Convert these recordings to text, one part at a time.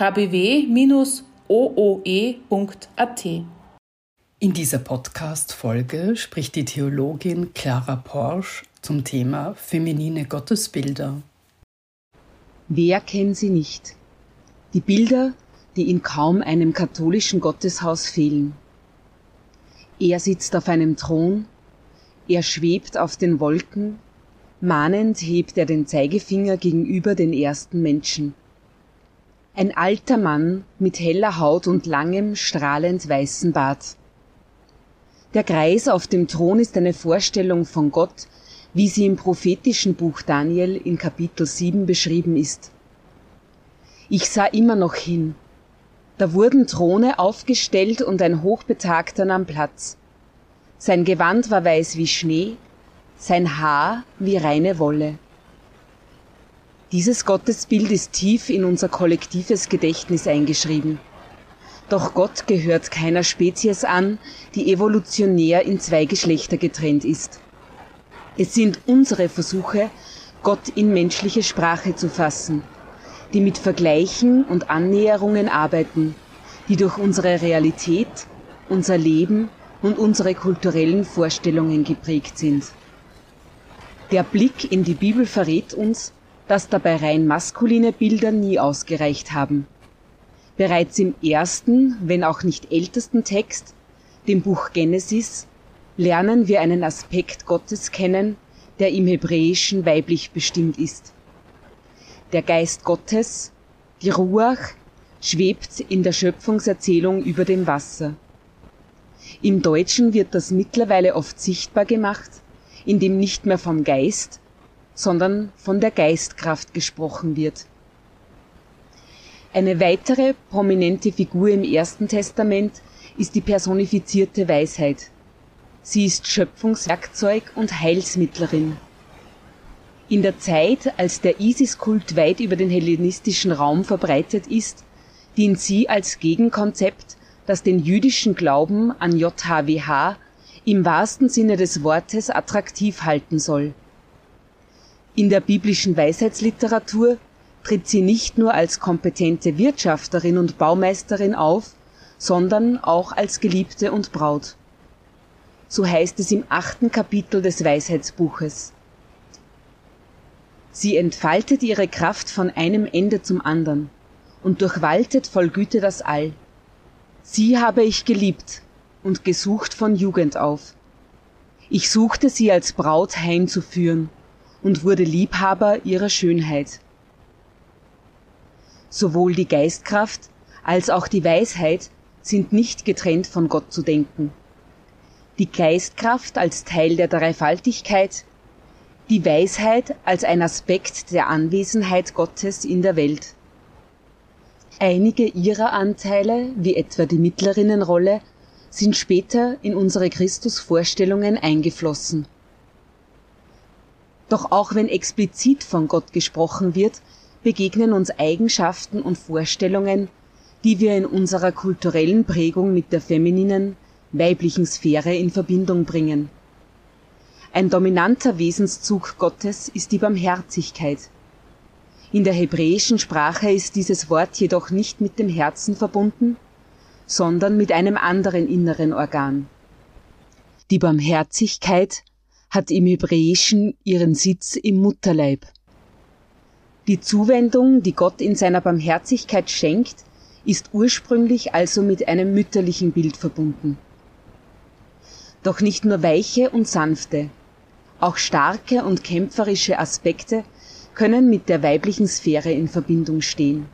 kbw-ooe.at. In dieser Podcast-Folge spricht die Theologin Clara Porsch zum Thema feminine Gottesbilder. Wer kennt sie nicht? Die Bilder, die in kaum einem katholischen Gotteshaus fehlen. Er sitzt auf einem Thron, er schwebt auf den Wolken, mahnend hebt er den Zeigefinger gegenüber den ersten Menschen. Ein alter Mann mit heller Haut und langem, strahlend weißen Bart. Der Kreis auf dem Thron ist eine Vorstellung von Gott, wie sie im prophetischen Buch Daniel in Kapitel 7 beschrieben ist. Ich sah immer noch hin. Da wurden Throne aufgestellt und ein Hochbetagter nahm Platz. Sein Gewand war weiß wie Schnee, sein Haar wie reine Wolle. Dieses Gottesbild ist tief in unser kollektives Gedächtnis eingeschrieben. Doch Gott gehört keiner Spezies an, die evolutionär in zwei Geschlechter getrennt ist. Es sind unsere Versuche, Gott in menschliche Sprache zu fassen, die mit Vergleichen und Annäherungen arbeiten, die durch unsere Realität, unser Leben und unsere kulturellen Vorstellungen geprägt sind. Der Blick in die Bibel verrät uns, dass dabei rein maskuline Bilder nie ausgereicht haben. Bereits im ersten, wenn auch nicht ältesten Text, dem Buch Genesis, lernen wir einen Aspekt Gottes kennen, der im Hebräischen weiblich bestimmt ist. Der Geist Gottes, die Ruach, schwebt in der Schöpfungserzählung über dem Wasser. Im Deutschen wird das mittlerweile oft sichtbar gemacht, indem nicht mehr vom Geist, sondern von der Geistkraft gesprochen wird. Eine weitere prominente Figur im Ersten Testament ist die personifizierte Weisheit. Sie ist Schöpfungswerkzeug und Heilsmittlerin. In der Zeit, als der Isis-Kult weit über den hellenistischen Raum verbreitet ist, dient sie als Gegenkonzept, das den jüdischen Glauben an JHWH im wahrsten Sinne des Wortes attraktiv halten soll. In der biblischen Weisheitsliteratur tritt sie nicht nur als kompetente Wirtschafterin und Baumeisterin auf, sondern auch als Geliebte und Braut. So heißt es im achten Kapitel des Weisheitsbuches. Sie entfaltet ihre Kraft von einem Ende zum andern und durchwaltet voll Güte das All. Sie habe ich geliebt und gesucht von Jugend auf. Ich suchte sie als Braut heimzuführen und wurde Liebhaber ihrer Schönheit. Sowohl die Geistkraft als auch die Weisheit sind nicht getrennt von Gott zu denken. Die Geistkraft als Teil der Dreifaltigkeit, die Weisheit als ein Aspekt der Anwesenheit Gottes in der Welt. Einige ihrer Anteile, wie etwa die Mittlerinnenrolle, sind später in unsere Christusvorstellungen eingeflossen. Doch auch wenn explizit von Gott gesprochen wird, begegnen uns Eigenschaften und Vorstellungen, die wir in unserer kulturellen Prägung mit der femininen, weiblichen Sphäre in Verbindung bringen. Ein dominanter Wesenszug Gottes ist die Barmherzigkeit. In der hebräischen Sprache ist dieses Wort jedoch nicht mit dem Herzen verbunden, sondern mit einem anderen inneren Organ. Die Barmherzigkeit hat im Hebräischen ihren Sitz im Mutterleib. Die Zuwendung, die Gott in seiner Barmherzigkeit schenkt, ist ursprünglich also mit einem mütterlichen Bild verbunden. Doch nicht nur weiche und sanfte, auch starke und kämpferische Aspekte können mit der weiblichen Sphäre in Verbindung stehen.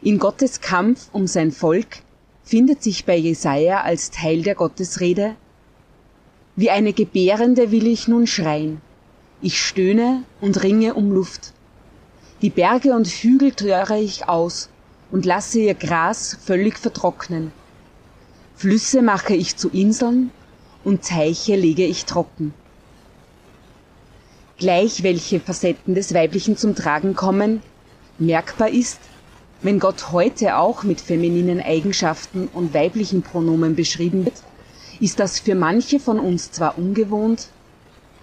In Gottes Kampf um sein Volk findet sich bei Jesaja als Teil der Gottesrede wie eine Gebärende will ich nun schreien. Ich stöhne und ringe um Luft. Die Berge und Hügel töre ich aus und lasse ihr Gras völlig vertrocknen. Flüsse mache ich zu Inseln und Teiche lege ich trocken. Gleich welche Facetten des Weiblichen zum Tragen kommen, merkbar ist, wenn Gott heute auch mit femininen Eigenschaften und weiblichen Pronomen beschrieben wird, ist das für manche von uns zwar ungewohnt,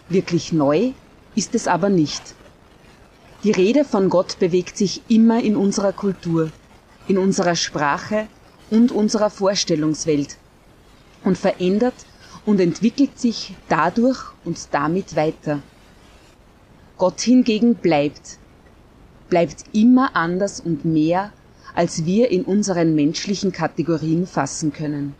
wirklich neu ist es aber nicht. Die Rede von Gott bewegt sich immer in unserer Kultur, in unserer Sprache und unserer Vorstellungswelt und verändert und entwickelt sich dadurch und damit weiter. Gott hingegen bleibt, bleibt immer anders und mehr, als wir in unseren menschlichen Kategorien fassen können.